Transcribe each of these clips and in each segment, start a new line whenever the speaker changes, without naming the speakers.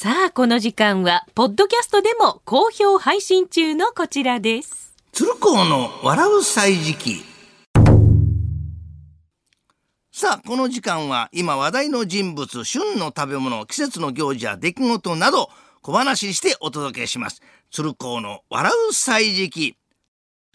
さあ、この時間は、ポッドキャストでも好評配信中のこちらです。
鶴光の笑う歳時記。さあこの時間は今話題の人物旬の食べ物季節の行事や出来事など小話してお届けします。鶴光の笑う歳時記。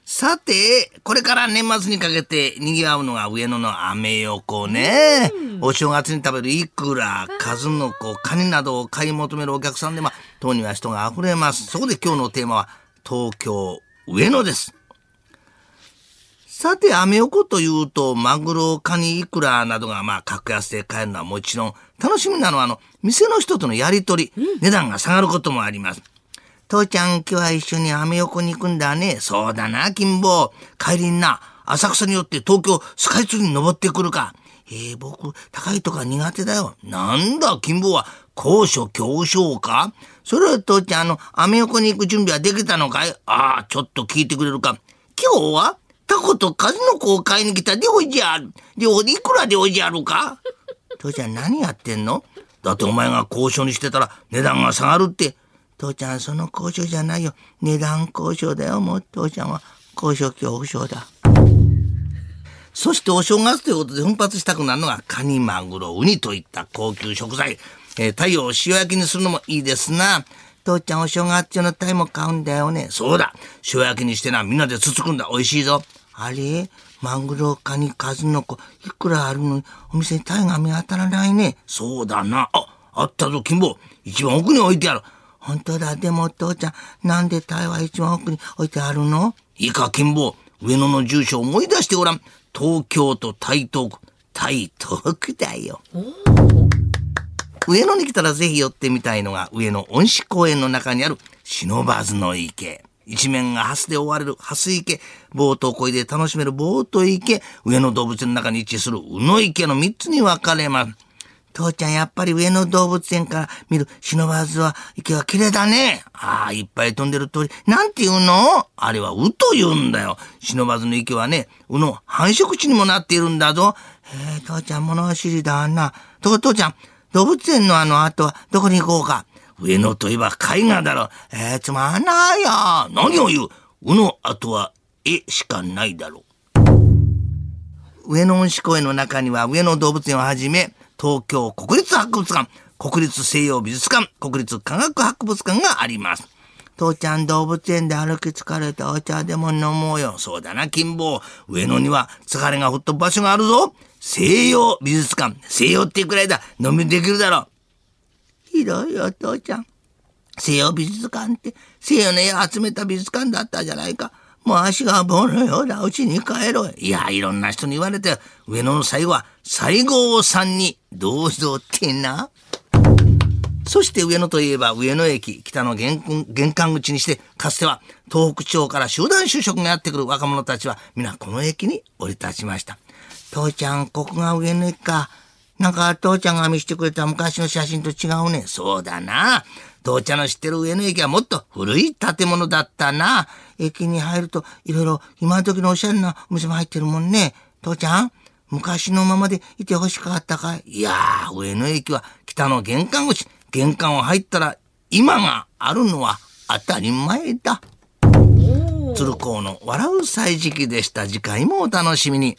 さてこれから年末にかけて賑わうのが上野のアメ横ね。お正月に食べるイクラ数の子カニなどを買い求めるお客さんでまあ当には人が溢れます。そこで今日のテーマは東京上野です。さて、アメ横というと、マグロ、カニ、イクラなどがまあ格安で買えるのはもちろん、楽しみなのはあの、店の人とのやりとり、値段が下がることもあります。父ちゃん、今日は一緒にアメ横に行くんだね。そうだな、金坊。帰りにな、浅草によって東京スカイツリーに登ってくるか。えー、僕、高いとか苦手だよ。なんだ、金坊は、高所恐怖症か？それは父ちゃん、あの、アメ横に行く準備はできたのかい？ああ、ちょっと聞いてくれるか。今日はタコと数の子を買いに来たでおじゃる。で、おいくらでおじゃるか？父ちゃん何やってんの？だってお前が交渉にしてたら値段が下がるって。父ちゃんその交渉じゃないよ。値段交渉だよ。もう父ちゃんは交渉恐怖症だ。そしてお正月ということで奮発したくなるのがカニ、マグロ、ウニといった高級食材。えー、太陽を塩焼きにするのもいいですな。父ちゃんお正月中のタイも買うんだよね。そうだ。塩焼きにしてな、みんなでつつくんだ。美味しいぞ。あれ？マグロ、カニ、数の子、いくらあるのに、お店にタイが見当たらないね。そうだな。あ、あったぞ、金坊。一番奥に置いてある。本当だ。でも、父ちゃん、なんでタイは一番奥に置いてあるの？いいか、金坊。上野の住所を思い出してごらん。東京都台東区。台東区だよ。上野に来たらぜひ寄ってみたいのが上野恩賜公園の中にある忍ばずの池。一面がハスで覆われるハス池、ボートを漕いで楽しめるボート池、上野動物園の中に位置する宇野池の三つに分かれます。父ちゃんやっぱり上野動物園から見る忍ばずは池は綺麗だね。ああ、いっぱい飛んでる鳥。なんて言うの？あれはウと言うんだよ。忍ばずの池はね、ウの繁殖地にもなっているんだぞ。へえ、父ちゃん物知りだな。とこ父ちゃん、動物園のあの後はどこに行こうか？上野といえば絵画だろ。えー、つまんないよ。何を言う？うの後は絵しかないだろう。上野恩賜公園の中には上野動物園をはじめ、東京国立博物館、国立西洋美術館、国立科学博物館があります。父ちゃん動物園で歩き疲れてお茶でも飲もうよ。そうだな、金坊。上野には疲れが吹っ飛ぶ場所があるぞ。西洋美術館。西洋っていくらいだ。飲みできるだろう。ひどいよ、父ちゃん。西洋美術館って西洋の絵を集めた美術館だったじゃないか。もう足が棒のようだ。うちに帰ろう。いや、いろんな人に言われて、上野の最後は西郷さんにどうぞってな。そして上野といえば上野駅、北の玄関口にして、かつては東北地方から集団就職がやってくる若者たちは皆この駅に降り立ちました。父ちゃん、ここが上野駅か。なんか父ちゃんが見せてくれた昔の写真と違うね。そうだな。父ちゃんの知ってる上野駅はもっと古い建物だったな。駅に入るといろいろ今時のおしゃれなお店も入ってるもんね。父ちゃん昔のままでいてほしかったかい？いやー、上野駅は北の玄関口。玄関を入ったら今があるのは当たり前だ。鶴光の笑う歳時記でした。次回もお楽しみに。